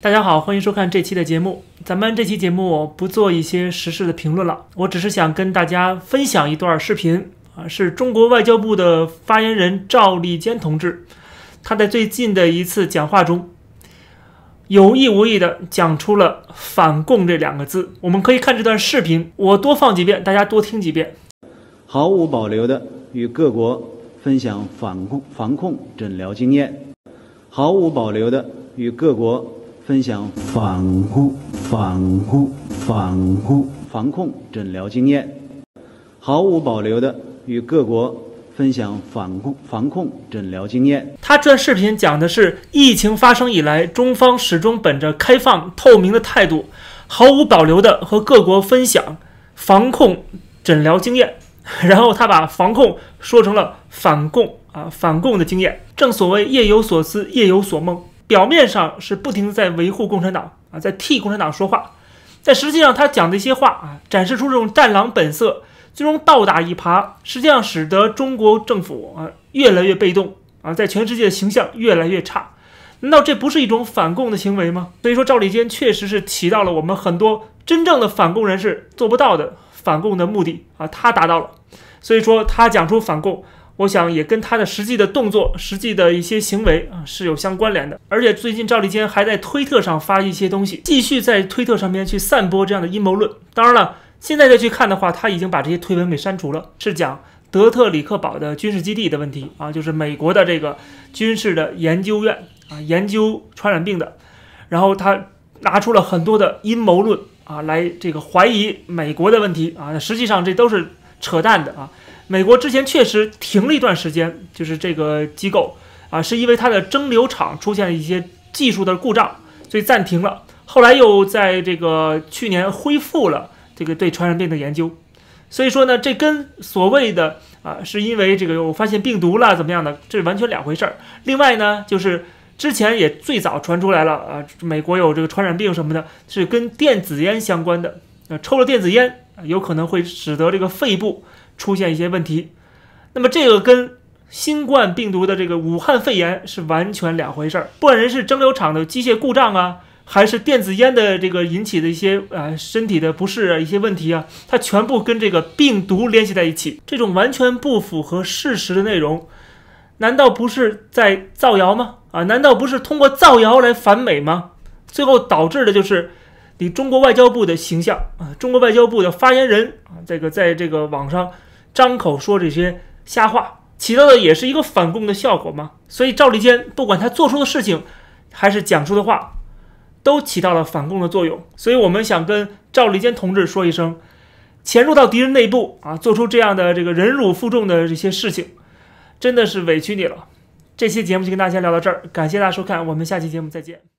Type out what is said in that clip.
大家好，欢迎收看这期的节目。咱们这期节目不做一些时事的评论了，我只是想跟大家分享一段视频啊，是中国外交部的发言人赵立坚同志，他在最近的一次讲话中，有意无意的讲出了“反共”这两个字。我们可以看这段视频，我多放几遍，大家多听几遍。毫无保留的与各国分享反控防控诊疗经验，毫无保留的与各国。分享防护、防护、防护、防控诊疗经验，毫无保留的与各国分享防控、防控诊疗经验。他这段视频讲的是疫情发生以来，中方始终本着开放透明的态度，毫无保留的和各国分享防控诊疗经验。然后他把防控说成了反共啊，反共的经验。正所谓夜有所思，夜有所梦。表面上是不停的在维护共产党啊，在替共产党说话，但实际上他讲的一些话啊，展示出这种战狼本色，最终倒打一耙，实际上使得中国政府啊越来越被动啊，在全世界的形象越来越差。难道这不是一种反共的行为吗？所以说赵立坚确实是起到了我们很多真正的反共人士做不到的反共的目的啊，他达到了。所以说他讲出反共。我想也跟他的实际的动作、实际的一些行为啊是有相关联的。而且最近赵立坚还在推特上发一些东西，继续在推特上面去散播这样的阴谋论。当然了，现在再去看的话，他已经把这些推文给删除了，是讲德特里克堡的军事基地的问题啊，就是美国的这个军事的研究院啊，研究传染病的。然后他拿出了很多的阴谋论啊，来这个怀疑美国的问题啊，实际上这都是扯淡的啊。美国之前确实停了一段时间，就是这个机构啊，是因为它的蒸馏厂出现了一些技术的故障，所以暂停了。后来又在这个去年恢复了这个对传染病的研究。所以说呢，这跟所谓的啊，是因为这个我发现病毒了怎么样的，这是完全两回事儿。另外呢，就是之前也最早传出来了啊，美国有这个传染病什么的，是跟电子烟相关的，呃，抽了电子烟有可能会使得这个肺部。出现一些问题，那么这个跟新冠病毒的这个武汉肺炎是完全两回事儿。不管人是蒸馏厂的机械故障啊，还是电子烟的这个引起的一些啊身体的不适啊一些问题啊，它全部跟这个病毒联系在一起。这种完全不符合事实的内容，难道不是在造谣吗？啊，难道不是通过造谣来反美吗？最后导致的就是。你中国外交部的形象啊，中国外交部的发言人啊，这个在这个网上张口说这些瞎话，起到的也是一个反共的效果吗？所以赵立坚不管他做出的事情，还是讲出的话，都起到了反共的作用。所以我们想跟赵立坚同志说一声，潜入到敌人内部啊，做出这样的这个忍辱负重的这些事情，真的是委屈你了。这期节目就跟大家聊到这儿，感谢大家收看，我们下期节目再见。